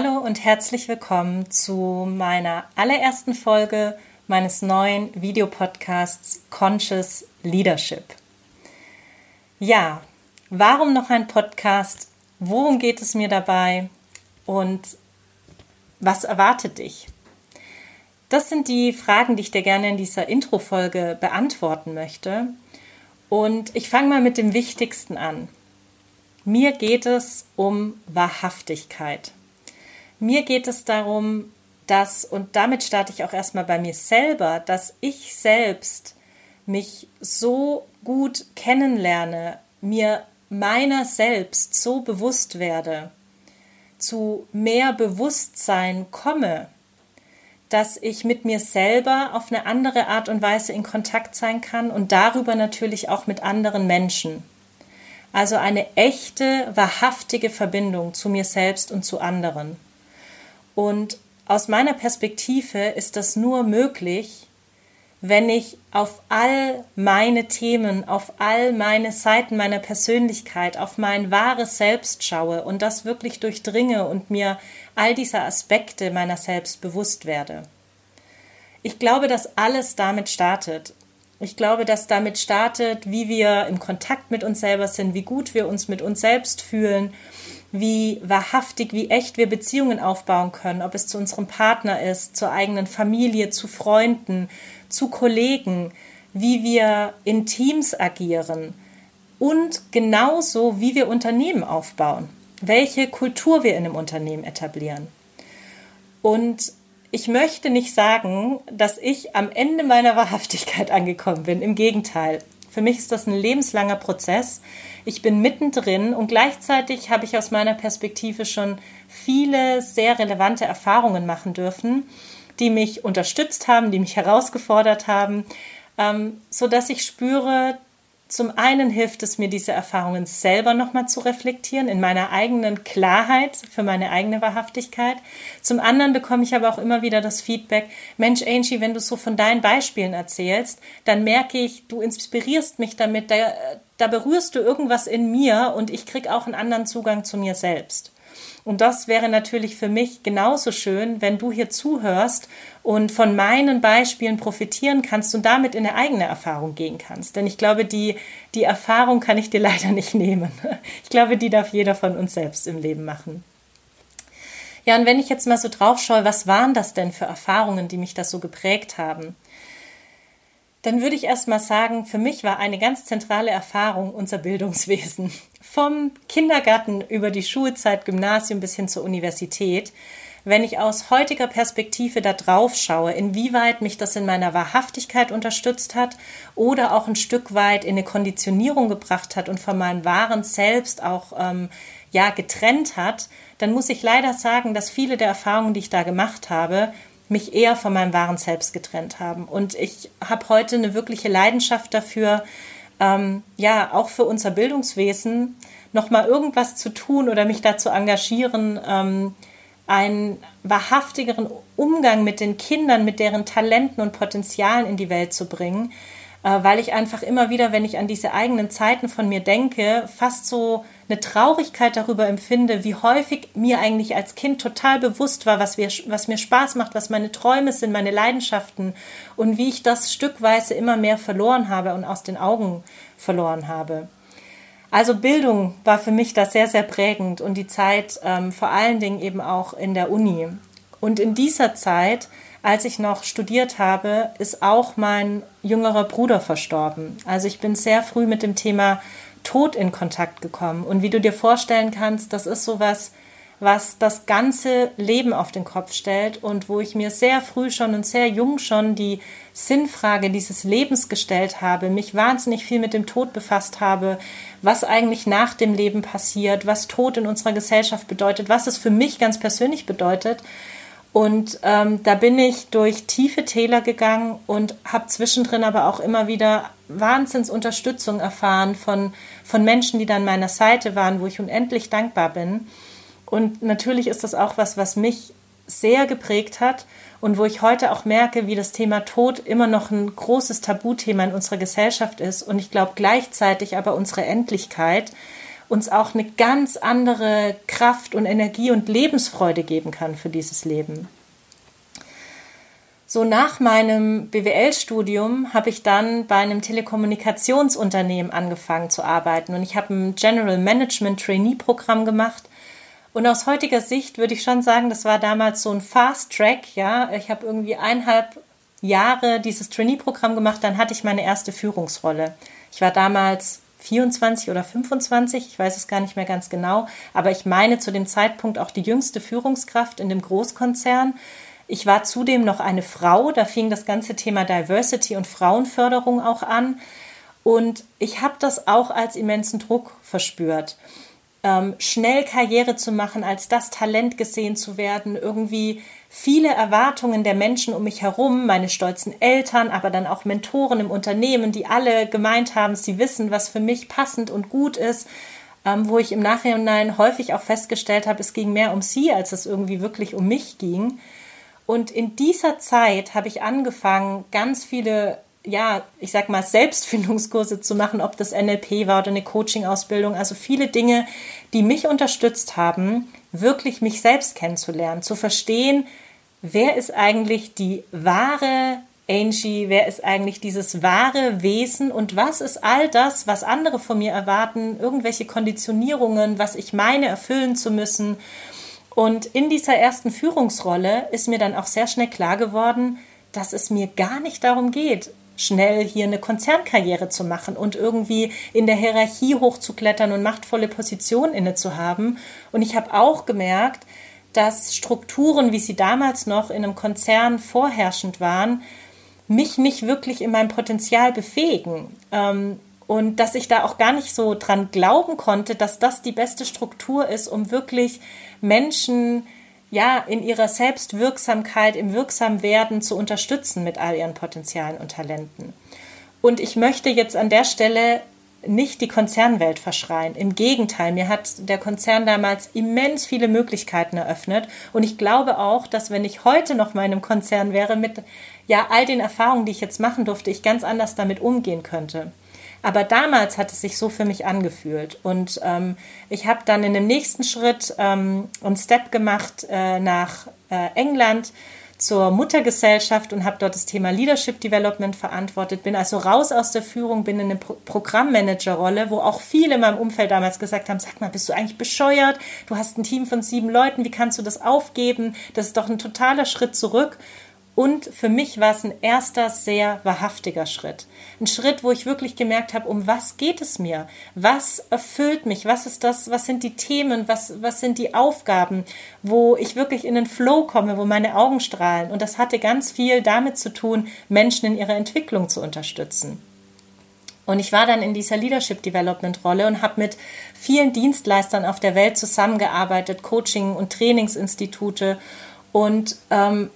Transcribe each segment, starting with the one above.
Hallo und herzlich willkommen zu meiner allerersten Folge meines neuen Videopodcasts Conscious Leadership. Ja, warum noch ein Podcast? Worum geht es mir dabei? Und was erwartet dich? Das sind die Fragen, die ich dir gerne in dieser Intro-Folge beantworten möchte. Und ich fange mal mit dem Wichtigsten an. Mir geht es um Wahrhaftigkeit. Mir geht es darum, dass, und damit starte ich auch erstmal bei mir selber, dass ich selbst mich so gut kennenlerne, mir meiner selbst so bewusst werde, zu mehr Bewusstsein komme, dass ich mit mir selber auf eine andere Art und Weise in Kontakt sein kann und darüber natürlich auch mit anderen Menschen. Also eine echte, wahrhaftige Verbindung zu mir selbst und zu anderen. Und aus meiner Perspektive ist das nur möglich, wenn ich auf all meine Themen, auf all meine Seiten meiner Persönlichkeit, auf mein wahres Selbst schaue und das wirklich durchdringe und mir all dieser Aspekte meiner selbst bewusst werde. Ich glaube, dass alles damit startet. Ich glaube, dass damit startet, wie wir im Kontakt mit uns selber sind, wie gut wir uns mit uns selbst fühlen wie wahrhaftig, wie echt wir Beziehungen aufbauen können, ob es zu unserem Partner ist, zur eigenen Familie, zu Freunden, zu Kollegen, wie wir in Teams agieren und genauso, wie wir Unternehmen aufbauen, welche Kultur wir in einem Unternehmen etablieren. Und ich möchte nicht sagen, dass ich am Ende meiner Wahrhaftigkeit angekommen bin. Im Gegenteil. Für mich ist das ein lebenslanger Prozess. Ich bin mittendrin und gleichzeitig habe ich aus meiner Perspektive schon viele sehr relevante Erfahrungen machen dürfen, die mich unterstützt haben, die mich herausgefordert haben, ähm, so ich spüre, zum einen hilft es mir, diese Erfahrungen selber nochmal zu reflektieren, in meiner eigenen Klarheit, für meine eigene Wahrhaftigkeit. Zum anderen bekomme ich aber auch immer wieder das Feedback, Mensch, Angie, wenn du so von deinen Beispielen erzählst, dann merke ich, du inspirierst mich damit, da, da berührst du irgendwas in mir und ich kriege auch einen anderen Zugang zu mir selbst. Und das wäre natürlich für mich genauso schön, wenn du hier zuhörst und von meinen Beispielen profitieren kannst und damit in eine eigene Erfahrung gehen kannst. Denn ich glaube, die, die Erfahrung kann ich dir leider nicht nehmen. Ich glaube, die darf jeder von uns selbst im Leben machen. Ja, und wenn ich jetzt mal so drauf schaue, was waren das denn für Erfahrungen, die mich das so geprägt haben? Dann würde ich erst mal sagen, für mich war eine ganz zentrale Erfahrung unser Bildungswesen. Vom Kindergarten über die Schulzeit, Gymnasium bis hin zur Universität. Wenn ich aus heutiger Perspektive da drauf schaue, inwieweit mich das in meiner Wahrhaftigkeit unterstützt hat oder auch ein Stück weit in eine Konditionierung gebracht hat und von meinem wahren Selbst auch ähm, ja getrennt hat, dann muss ich leider sagen, dass viele der Erfahrungen, die ich da gemacht habe, mich eher von meinem wahren Selbst getrennt haben. Und ich habe heute eine wirkliche Leidenschaft dafür, ähm, ja, auch für unser Bildungswesen nochmal irgendwas zu tun oder mich dazu engagieren, ähm, einen wahrhaftigeren Umgang mit den Kindern, mit deren Talenten und Potenzialen in die Welt zu bringen, weil ich einfach immer wieder, wenn ich an diese eigenen Zeiten von mir denke, fast so eine Traurigkeit darüber empfinde, wie häufig mir eigentlich als Kind total bewusst war, was, wir, was mir Spaß macht, was meine Träume sind, meine Leidenschaften und wie ich das stückweise immer mehr verloren habe und aus den Augen verloren habe. Also Bildung war für mich da sehr, sehr prägend und die Zeit ähm, vor allen Dingen eben auch in der Uni. Und in dieser Zeit, als ich noch studiert habe, ist auch mein jüngerer Bruder verstorben. Also ich bin sehr früh mit dem Thema Tod in Kontakt gekommen. Und wie du dir vorstellen kannst, das ist sowas, was das ganze Leben auf den Kopf stellt und wo ich mir sehr früh schon und sehr jung schon die Sinnfrage dieses Lebens gestellt habe, mich wahnsinnig viel mit dem Tod befasst habe, was eigentlich nach dem Leben passiert, was Tod in unserer Gesellschaft bedeutet, was es für mich ganz persönlich bedeutet. Und ähm, da bin ich durch tiefe Täler gegangen und habe zwischendrin aber auch immer wieder Wahnsinnsunterstützung erfahren von, von Menschen, die dann meiner Seite waren, wo ich unendlich dankbar bin. Und natürlich ist das auch was, was mich sehr geprägt hat und wo ich heute auch merke, wie das Thema Tod immer noch ein großes Tabuthema in unserer Gesellschaft ist und ich glaube gleichzeitig aber unsere Endlichkeit uns auch eine ganz andere Kraft und Energie und Lebensfreude geben kann für dieses Leben. So nach meinem BWL-Studium habe ich dann bei einem Telekommunikationsunternehmen angefangen zu arbeiten und ich habe ein General Management Trainee Programm gemacht. Und aus heutiger Sicht würde ich schon sagen, das war damals so ein Fast Track, ja. Ich habe irgendwie eineinhalb Jahre dieses Trainee-Programm gemacht, dann hatte ich meine erste Führungsrolle. Ich war damals 24 oder 25, ich weiß es gar nicht mehr ganz genau, aber ich meine zu dem Zeitpunkt auch die jüngste Führungskraft in dem Großkonzern. Ich war zudem noch eine Frau, da fing das ganze Thema Diversity und Frauenförderung auch an. Und ich habe das auch als immensen Druck verspürt. Ähm, schnell Karriere zu machen, als das Talent gesehen zu werden, irgendwie viele Erwartungen der Menschen um mich herum, meine stolzen Eltern, aber dann auch Mentoren im Unternehmen, die alle gemeint haben, sie wissen, was für mich passend und gut ist, ähm, wo ich im Nachhinein häufig auch festgestellt habe, es ging mehr um sie, als es irgendwie wirklich um mich ging. Und in dieser Zeit habe ich angefangen, ganz viele, ja, ich sag mal, Selbstfindungskurse zu machen, ob das NLP war oder eine Coaching-Ausbildung. Also viele Dinge, die mich unterstützt haben, wirklich mich selbst kennenzulernen, zu verstehen, wer ist eigentlich die wahre Angie, wer ist eigentlich dieses wahre Wesen und was ist all das, was andere von mir erwarten, irgendwelche Konditionierungen, was ich meine erfüllen zu müssen. Und in dieser ersten Führungsrolle ist mir dann auch sehr schnell klar geworden, dass es mir gar nicht darum geht, schnell hier eine Konzernkarriere zu machen und irgendwie in der Hierarchie hochzuklettern und machtvolle Positionen inne zu haben. Und ich habe auch gemerkt, dass Strukturen, wie sie damals noch in einem Konzern vorherrschend waren, mich nicht wirklich in meinem Potenzial befähigen. Ähm, und dass ich da auch gar nicht so dran glauben konnte, dass das die beste Struktur ist, um wirklich Menschen ja in ihrer Selbstwirksamkeit, im Wirksamwerden zu unterstützen mit all ihren Potenzialen und Talenten. Und ich möchte jetzt an der Stelle nicht die Konzernwelt verschreien. Im Gegenteil, mir hat der Konzern damals immens viele Möglichkeiten eröffnet. Und ich glaube auch, dass wenn ich heute noch mal in einem Konzern wäre, mit ja all den Erfahrungen, die ich jetzt machen durfte, ich ganz anders damit umgehen könnte. Aber damals hat es sich so für mich angefühlt. Und ähm, ich habe dann in dem nächsten Schritt ähm, einen Step gemacht äh, nach äh, England zur Muttergesellschaft und habe dort das Thema Leadership Development verantwortet. Bin also raus aus der Führung, bin in eine Pro Programmmanagerrolle, wo auch viele in meinem Umfeld damals gesagt haben: Sag mal, bist du eigentlich bescheuert? Du hast ein Team von sieben Leuten, wie kannst du das aufgeben? Das ist doch ein totaler Schritt zurück. Und für mich war es ein erster sehr wahrhaftiger Schritt. Ein Schritt, wo ich wirklich gemerkt habe, um was geht es mir? Was erfüllt mich? Was ist das? Was sind die Themen? Was, was sind die Aufgaben, wo ich wirklich in den Flow komme, wo meine Augen strahlen? Und das hatte ganz viel damit zu tun, Menschen in ihrer Entwicklung zu unterstützen. Und ich war dann in dieser Leadership Development Rolle und habe mit vielen Dienstleistern auf der Welt zusammengearbeitet, Coaching- und Trainingsinstitute und ähm,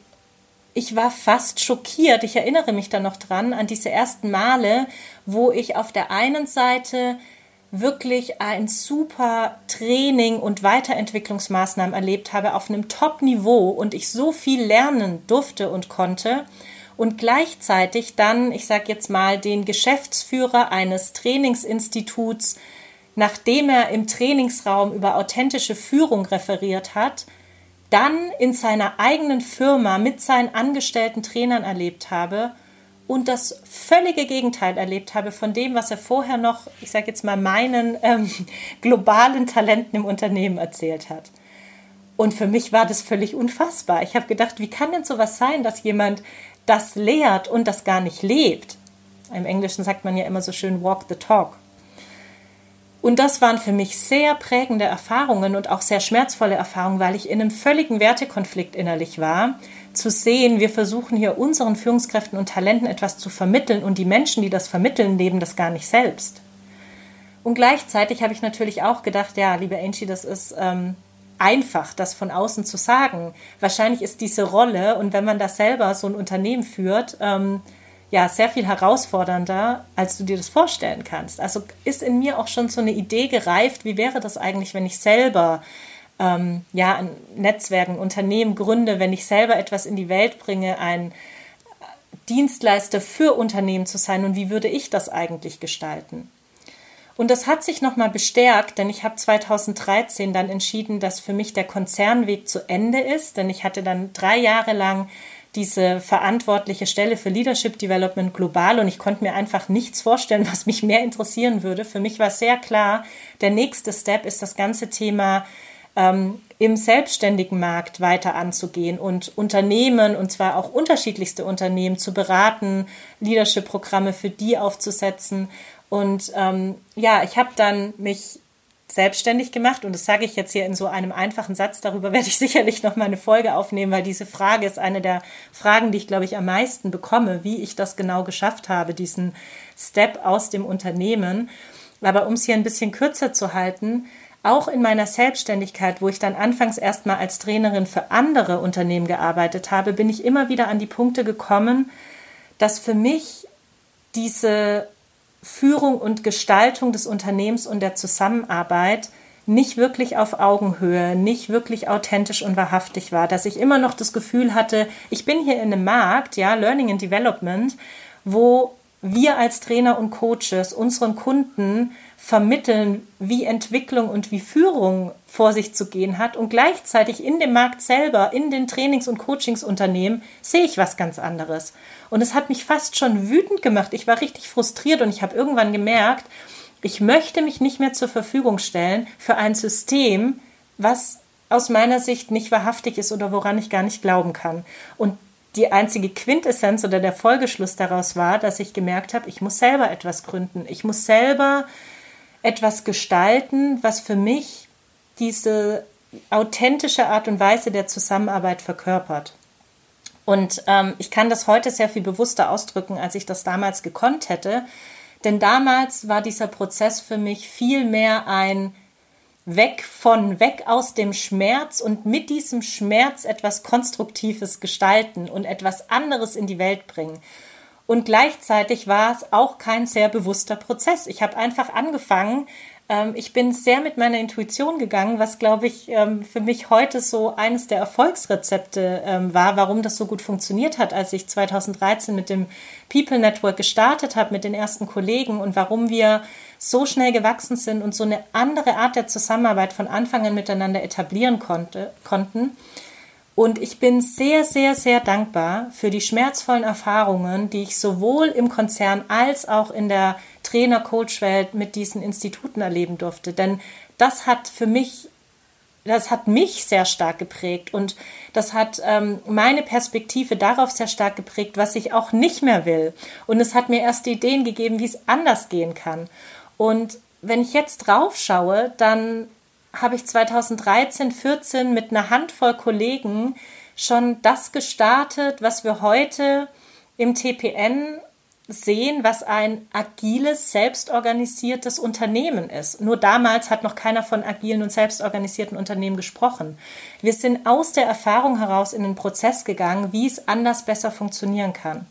ich war fast schockiert. Ich erinnere mich da noch dran an diese ersten Male, wo ich auf der einen Seite wirklich ein super Training und Weiterentwicklungsmaßnahmen erlebt habe auf einem Top-Niveau und ich so viel lernen durfte und konnte und gleichzeitig dann, ich sage jetzt mal, den Geschäftsführer eines Trainingsinstituts, nachdem er im Trainingsraum über authentische Führung referiert hat, dann in seiner eigenen Firma mit seinen angestellten Trainern erlebt habe und das völlige Gegenteil erlebt habe von dem, was er vorher noch, ich sage jetzt mal, meinen ähm, globalen Talenten im Unternehmen erzählt hat. Und für mich war das völlig unfassbar. Ich habe gedacht, wie kann denn sowas sein, dass jemand das lehrt und das gar nicht lebt? Im Englischen sagt man ja immer so schön walk the talk. Und das waren für mich sehr prägende Erfahrungen und auch sehr schmerzvolle Erfahrungen, weil ich in einem völligen Wertekonflikt innerlich war. Zu sehen, wir versuchen hier unseren Führungskräften und Talenten etwas zu vermitteln und die Menschen, die das vermitteln, leben das gar nicht selbst. Und gleichzeitig habe ich natürlich auch gedacht, ja, liebe Angie, das ist ähm, einfach, das von außen zu sagen. Wahrscheinlich ist diese Rolle und wenn man da selber so ein Unternehmen führt, ähm, ja sehr viel herausfordernder, als du dir das vorstellen kannst. Also ist in mir auch schon so eine Idee gereift, wie wäre das eigentlich, wenn ich selber ähm, ja ein Netzwerk, ein Unternehmen gründe, wenn ich selber etwas in die Welt bringe, ein Dienstleister für Unternehmen zu sein und wie würde ich das eigentlich gestalten? Und das hat sich nochmal bestärkt, denn ich habe 2013 dann entschieden, dass für mich der Konzernweg zu Ende ist, denn ich hatte dann drei Jahre lang diese verantwortliche Stelle für Leadership Development global und ich konnte mir einfach nichts vorstellen, was mich mehr interessieren würde. Für mich war sehr klar, der nächste Step ist das ganze Thema ähm, im selbstständigen Markt weiter anzugehen und Unternehmen, und zwar auch unterschiedlichste Unternehmen, zu beraten, Leadership-Programme für die aufzusetzen. Und ähm, ja, ich habe dann mich selbstständig gemacht und das sage ich jetzt hier in so einem einfachen Satz. Darüber werde ich sicherlich noch mal eine Folge aufnehmen, weil diese Frage ist eine der Fragen, die ich glaube ich am meisten bekomme, wie ich das genau geschafft habe, diesen Step aus dem Unternehmen. Aber um es hier ein bisschen kürzer zu halten, auch in meiner Selbstständigkeit, wo ich dann anfangs erstmal als Trainerin für andere Unternehmen gearbeitet habe, bin ich immer wieder an die Punkte gekommen, dass für mich diese Führung und Gestaltung des Unternehmens und der Zusammenarbeit nicht wirklich auf Augenhöhe, nicht wirklich authentisch und wahrhaftig war, dass ich immer noch das Gefühl hatte, ich bin hier in einem Markt, ja, Learning and Development, wo wir als Trainer und Coaches unseren Kunden vermitteln, wie Entwicklung und wie Führung vor sich zu gehen hat. Und gleichzeitig in dem Markt selber, in den Trainings- und Coachingsunternehmen, sehe ich was ganz anderes. Und es hat mich fast schon wütend gemacht. Ich war richtig frustriert und ich habe irgendwann gemerkt, ich möchte mich nicht mehr zur Verfügung stellen für ein System, was aus meiner Sicht nicht wahrhaftig ist oder woran ich gar nicht glauben kann. Und die einzige Quintessenz oder der Folgeschluss daraus war, dass ich gemerkt habe, ich muss selber etwas gründen. Ich muss selber etwas gestalten, was für mich diese authentische Art und Weise der Zusammenarbeit verkörpert. Und ähm, ich kann das heute sehr viel bewusster ausdrücken, als ich das damals gekonnt hätte. Denn damals war dieser Prozess für mich viel mehr ein Weg von, weg aus dem Schmerz und mit diesem Schmerz etwas Konstruktives gestalten und etwas anderes in die Welt bringen. Und gleichzeitig war es auch kein sehr bewusster Prozess. Ich habe einfach angefangen, ähm, ich bin sehr mit meiner Intuition gegangen, was, glaube ich, ähm, für mich heute so eines der Erfolgsrezepte ähm, war, warum das so gut funktioniert hat, als ich 2013 mit dem People Network gestartet habe, mit den ersten Kollegen und warum wir so schnell gewachsen sind und so eine andere Art der Zusammenarbeit von Anfang an miteinander etablieren konnte, konnten und ich bin sehr, sehr, sehr dankbar für die schmerzvollen Erfahrungen, die ich sowohl im Konzern als auch in der Trainer-Coach-Welt mit diesen Instituten erleben durfte. Denn das hat für mich, das hat mich sehr stark geprägt und das hat ähm, meine Perspektive darauf sehr stark geprägt, was ich auch nicht mehr will. Und es hat mir erst Ideen gegeben, wie es anders gehen kann. Und wenn ich jetzt drauf schaue, dann habe ich 2013, 14 mit einer Handvoll Kollegen schon das gestartet, was wir heute im TPN sehen, was ein agiles, selbstorganisiertes Unternehmen ist. Nur damals hat noch keiner von agilen und selbstorganisierten Unternehmen gesprochen. Wir sind aus der Erfahrung heraus in den Prozess gegangen, wie es anders besser funktionieren kann.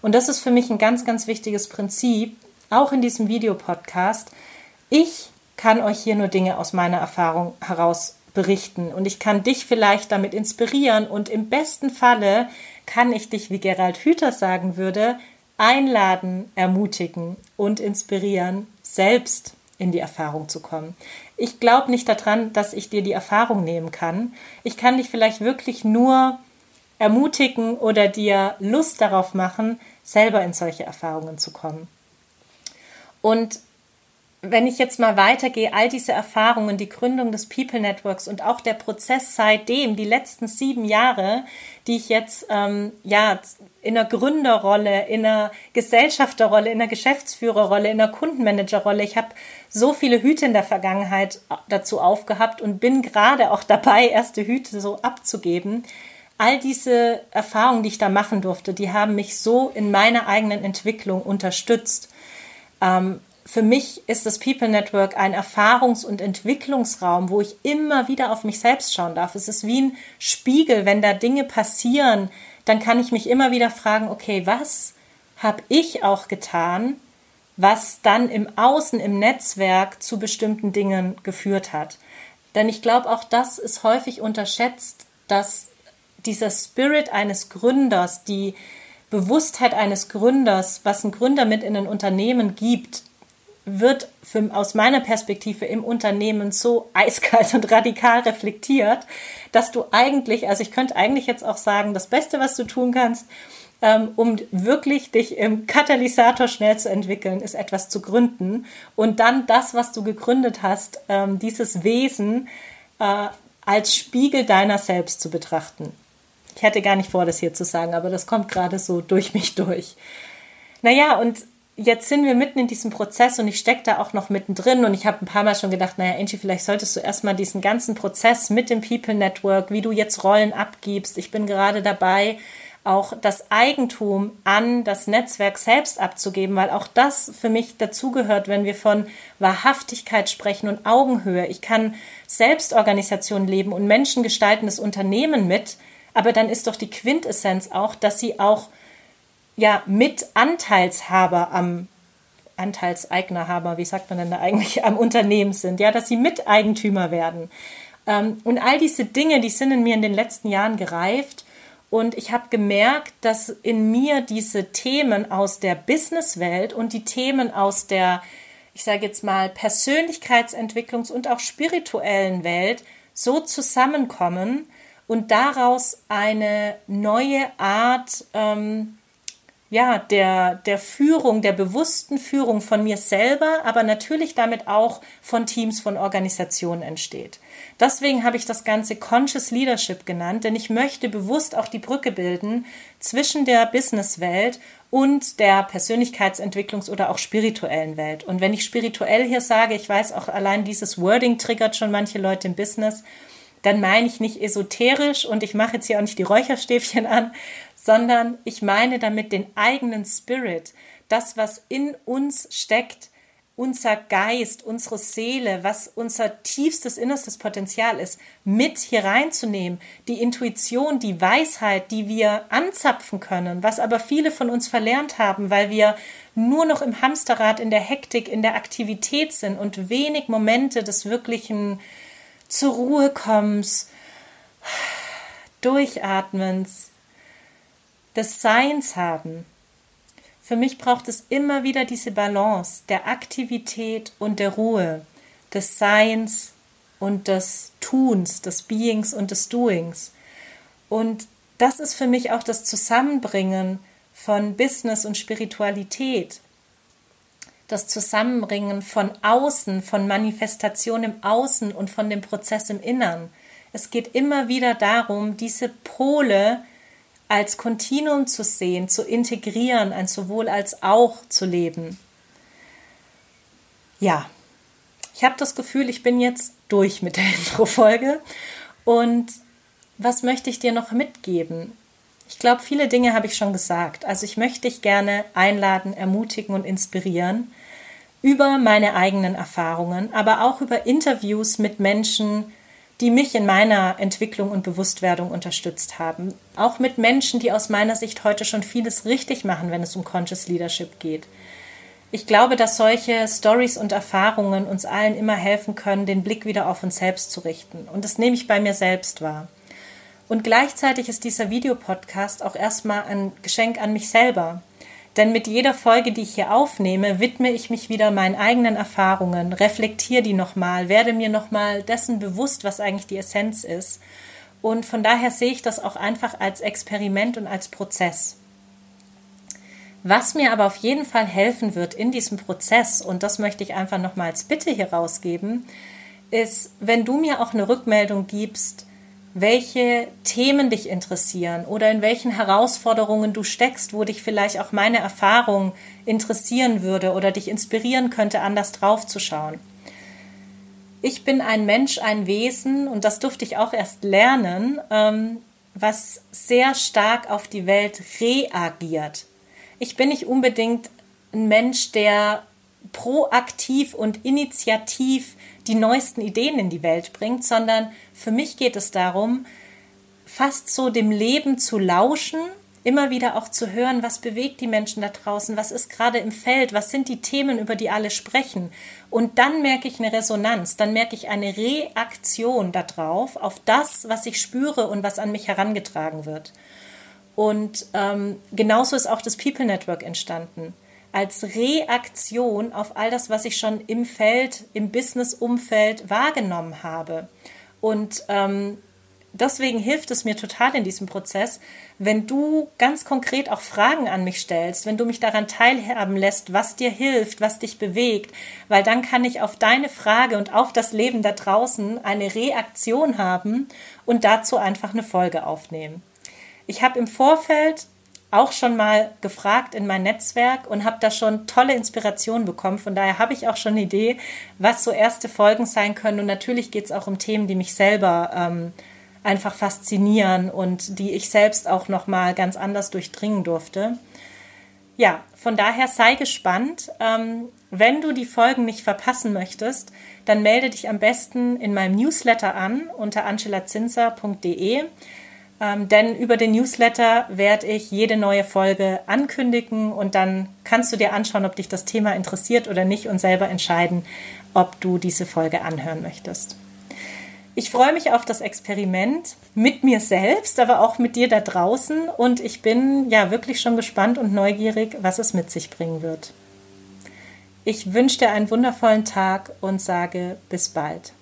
Und das ist für mich ein ganz, ganz wichtiges Prinzip, auch in diesem Videopodcast. Ich kann euch hier nur Dinge aus meiner Erfahrung heraus berichten und ich kann dich vielleicht damit inspirieren und im besten Falle kann ich dich, wie Gerald Hüther sagen würde, einladen, ermutigen und inspirieren, selbst in die Erfahrung zu kommen. Ich glaube nicht daran, dass ich dir die Erfahrung nehmen kann. Ich kann dich vielleicht wirklich nur ermutigen oder dir Lust darauf machen, selber in solche Erfahrungen zu kommen. Und wenn ich jetzt mal weitergehe, all diese Erfahrungen, die Gründung des People Networks und auch der Prozess seitdem, die letzten sieben Jahre, die ich jetzt ähm, ja in einer Gründerrolle, in einer Gesellschafterrolle, in einer Geschäftsführerrolle, in einer Kundenmanagerrolle, ich habe so viele Hüte in der Vergangenheit dazu aufgehabt und bin gerade auch dabei, erste Hüte so abzugeben. All diese Erfahrungen, die ich da machen durfte, die haben mich so in meiner eigenen Entwicklung unterstützt. Ähm, für mich ist das People Network ein Erfahrungs- und Entwicklungsraum, wo ich immer wieder auf mich selbst schauen darf. Es ist wie ein Spiegel, wenn da Dinge passieren, dann kann ich mich immer wieder fragen, okay, was habe ich auch getan, was dann im Außen, im Netzwerk zu bestimmten Dingen geführt hat. Denn ich glaube, auch das ist häufig unterschätzt, dass dieser Spirit eines Gründers, die Bewusstheit eines Gründers, was ein Gründer mit in ein Unternehmen gibt, wird für, aus meiner Perspektive im Unternehmen so eiskalt und radikal reflektiert, dass du eigentlich, also ich könnte eigentlich jetzt auch sagen, das Beste, was du tun kannst, ähm, um wirklich dich im Katalysator schnell zu entwickeln, ist etwas zu gründen und dann das, was du gegründet hast, ähm, dieses Wesen äh, als Spiegel deiner selbst zu betrachten. Ich hätte gar nicht vor, das hier zu sagen, aber das kommt gerade so durch mich durch. Naja, und jetzt sind wir mitten in diesem Prozess und ich stecke da auch noch mittendrin und ich habe ein paar Mal schon gedacht, naja, Angie, vielleicht solltest du erstmal diesen ganzen Prozess mit dem People Network, wie du jetzt Rollen abgibst. Ich bin gerade dabei, auch das Eigentum an das Netzwerk selbst abzugeben, weil auch das für mich dazugehört, wenn wir von Wahrhaftigkeit sprechen und Augenhöhe. Ich kann Selbstorganisation leben und Menschen gestalten das Unternehmen mit, aber dann ist doch die Quintessenz auch, dass sie auch ja mit Anteilshaber am Anteilseignerhaber, wie sagt man denn da eigentlich, am Unternehmen sind, ja, dass sie Miteigentümer werden. Ähm, und all diese Dinge, die sind in mir in den letzten Jahren gereift. Und ich habe gemerkt, dass in mir diese Themen aus der Businesswelt und die Themen aus der, ich sage jetzt mal, Persönlichkeitsentwicklungs- und auch spirituellen Welt so zusammenkommen und daraus eine neue Art ähm, ja, der, der Führung, der bewussten Führung von mir selber, aber natürlich damit auch von Teams, von Organisationen entsteht. Deswegen habe ich das Ganze Conscious Leadership genannt, denn ich möchte bewusst auch die Brücke bilden zwischen der Businesswelt und der Persönlichkeitsentwicklungs- oder auch spirituellen Welt. Und wenn ich spirituell hier sage, ich weiß auch allein dieses Wording triggert schon manche Leute im Business, dann meine ich nicht esoterisch und ich mache jetzt hier auch nicht die Räucherstäbchen an, sondern ich meine damit den eigenen Spirit, das, was in uns steckt, unser Geist, unsere Seele, was unser tiefstes innerstes Potenzial ist, mit hier reinzunehmen, die Intuition, die Weisheit, die wir anzapfen können, was aber viele von uns verlernt haben, weil wir nur noch im Hamsterrad, in der Hektik, in der Aktivität sind und wenig Momente des wirklichen zur Ruhe kommens, Durchatmens, des Seins haben. Für mich braucht es immer wieder diese Balance der Aktivität und der Ruhe, des Seins und des Tuns, des Beings und des Doings. Und das ist für mich auch das Zusammenbringen von Business und Spiritualität. Das Zusammenbringen von Außen, von Manifestation im Außen und von dem Prozess im Innern. Es geht immer wieder darum, diese Pole als Kontinuum zu sehen, zu integrieren, ein sowohl als auch zu leben. Ja, ich habe das Gefühl, ich bin jetzt durch mit der Intro-Folge. Und was möchte ich dir noch mitgeben? Ich glaube, viele Dinge habe ich schon gesagt. Also ich möchte dich gerne einladen, ermutigen und inspirieren über meine eigenen Erfahrungen, aber auch über Interviews mit Menschen, die mich in meiner Entwicklung und Bewusstwerdung unterstützt haben. Auch mit Menschen, die aus meiner Sicht heute schon vieles richtig machen, wenn es um Conscious Leadership geht. Ich glaube, dass solche Stories und Erfahrungen uns allen immer helfen können, den Blick wieder auf uns selbst zu richten. Und das nehme ich bei mir selbst wahr. Und gleichzeitig ist dieser Videopodcast auch erstmal ein Geschenk an mich selber. Denn mit jeder Folge, die ich hier aufnehme, widme ich mich wieder meinen eigenen Erfahrungen, reflektiere die nochmal, werde mir nochmal dessen bewusst, was eigentlich die Essenz ist. Und von daher sehe ich das auch einfach als Experiment und als Prozess. Was mir aber auf jeden Fall helfen wird in diesem Prozess, und das möchte ich einfach nochmal als Bitte hier rausgeben, ist, wenn du mir auch eine Rückmeldung gibst, welche Themen dich interessieren oder in welchen Herausforderungen du steckst, wo dich vielleicht auch meine Erfahrung interessieren würde oder dich inspirieren könnte, anders draufzuschauen. Ich bin ein Mensch, ein Wesen, und das durfte ich auch erst lernen, ähm, was sehr stark auf die Welt reagiert. Ich bin nicht unbedingt ein Mensch, der proaktiv und initiativ die neuesten Ideen in die Welt bringt, sondern für mich geht es darum, fast so dem Leben zu lauschen, immer wieder auch zu hören, was bewegt die Menschen da draußen, was ist gerade im Feld, was sind die Themen, über die alle sprechen. Und dann merke ich eine Resonanz, dann merke ich eine Reaktion darauf, auf das, was ich spüre und was an mich herangetragen wird. Und ähm, genauso ist auch das People Network entstanden. Als Reaktion auf all das, was ich schon im Feld, im Business-Umfeld wahrgenommen habe. Und ähm, deswegen hilft es mir total in diesem Prozess, wenn du ganz konkret auch Fragen an mich stellst, wenn du mich daran teilhaben lässt, was dir hilft, was dich bewegt, weil dann kann ich auf deine Frage und auf das Leben da draußen eine Reaktion haben und dazu einfach eine Folge aufnehmen. Ich habe im Vorfeld auch schon mal gefragt in mein Netzwerk und habe da schon tolle Inspirationen bekommen. Von daher habe ich auch schon eine Idee, was so erste Folgen sein können. Und natürlich geht es auch um Themen, die mich selber ähm, einfach faszinieren und die ich selbst auch noch mal ganz anders durchdringen durfte. Ja, von daher sei gespannt. Ähm, wenn du die Folgen nicht verpassen möchtest, dann melde dich am besten in meinem Newsletter an unter angelazinzer.de. Ähm, denn über den Newsletter werde ich jede neue Folge ankündigen und dann kannst du dir anschauen, ob dich das Thema interessiert oder nicht und selber entscheiden, ob du diese Folge anhören möchtest. Ich freue mich auf das Experiment mit mir selbst, aber auch mit dir da draußen und ich bin ja wirklich schon gespannt und neugierig, was es mit sich bringen wird. Ich wünsche dir einen wundervollen Tag und sage bis bald.